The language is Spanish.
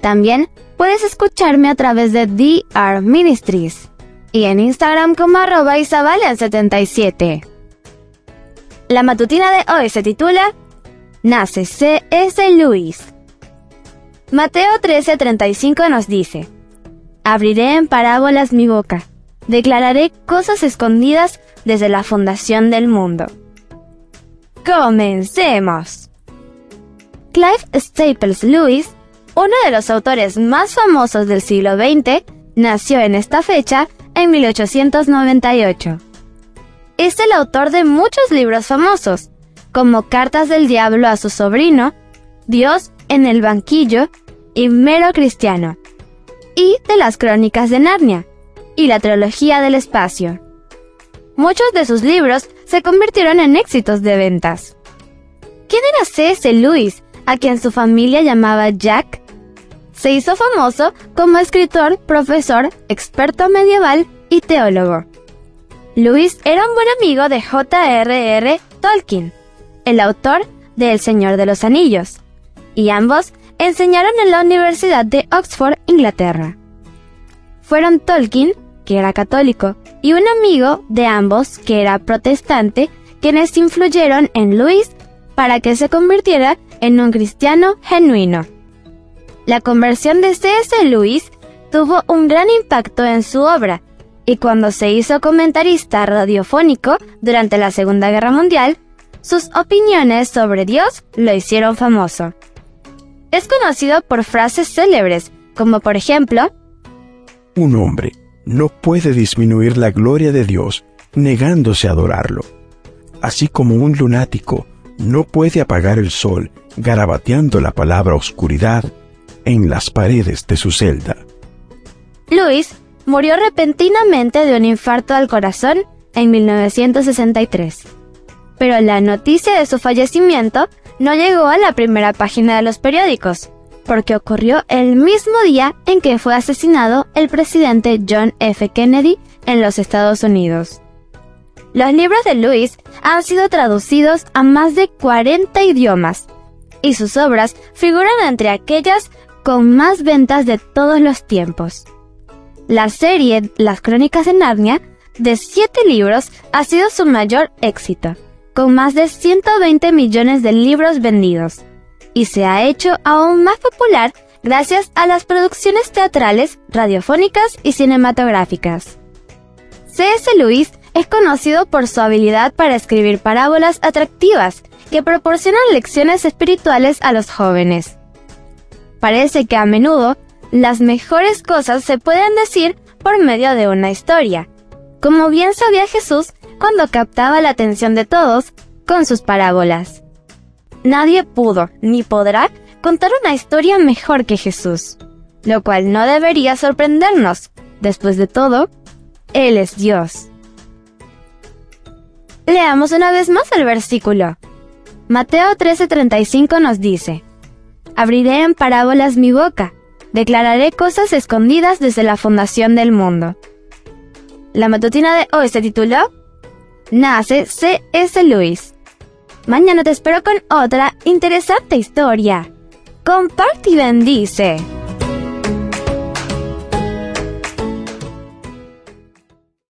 También puedes escucharme a través de DR Ministries y en Instagram como arroba isabalian77. La matutina de hoy se titula Nace C.S. Lewis. Mateo 13:35 nos dice, Abriré en parábolas mi boca, declararé cosas escondidas desde la fundación del mundo. Comencemos. Clive Staples Lewis, uno de los autores más famosos del siglo XX, nació en esta fecha en 1898. Es el autor de muchos libros famosos, como Cartas del Diablo a su sobrino, Dios en el banquillo y Mero Cristiano, y de las Crónicas de Narnia, y la Trilogía del Espacio. Muchos de sus libros se convirtieron en éxitos de ventas. ¿Quién era C.S. Lewis, a quien su familia llamaba Jack, se hizo famoso como escritor, profesor, experto medieval y teólogo. Lewis era un buen amigo de J.R.R. Tolkien, el autor de El Señor de los Anillos, y ambos enseñaron en la Universidad de Oxford, Inglaterra. Fueron Tolkien, que era católico, y un amigo de ambos, que era protestante, quienes influyeron en Lewis para que se convirtiera en un cristiano genuino. La conversión de C.S. Lewis tuvo un gran impacto en su obra, y cuando se hizo comentarista radiofónico durante la Segunda Guerra Mundial, sus opiniones sobre Dios lo hicieron famoso. Es conocido por frases célebres, como por ejemplo, Un hombre no puede disminuir la gloria de Dios negándose a adorarlo, así como un lunático no puede apagar el sol garabateando la palabra oscuridad en las paredes de su celda. Luis murió repentinamente de un infarto al corazón en 1963. Pero la noticia de su fallecimiento no llegó a la primera página de los periódicos, porque ocurrió el mismo día en que fue asesinado el presidente John F. Kennedy en los Estados Unidos. Los libros de Lewis han sido traducidos a más de 40 idiomas y sus obras figuran entre aquellas con más ventas de todos los tiempos. La serie Las Crónicas de Narnia, de 7 libros, ha sido su mayor éxito, con más de 120 millones de libros vendidos, y se ha hecho aún más popular gracias a las producciones teatrales, radiofónicas y cinematográficas. C.S. Lewis es conocido por su habilidad para escribir parábolas atractivas que proporcionan lecciones espirituales a los jóvenes. Parece que a menudo las mejores cosas se pueden decir por medio de una historia, como bien sabía Jesús cuando captaba la atención de todos con sus parábolas. Nadie pudo ni podrá contar una historia mejor que Jesús, lo cual no debería sorprendernos. Después de todo, Él es Dios. Leamos una vez más el versículo. Mateo 13:35 nos dice, Abriré en parábolas mi boca, declararé cosas escondidas desde la fundación del mundo. La matutina de hoy se tituló Nace C.S. Lewis. Mañana te espero con otra interesante historia. Comparte y bendice.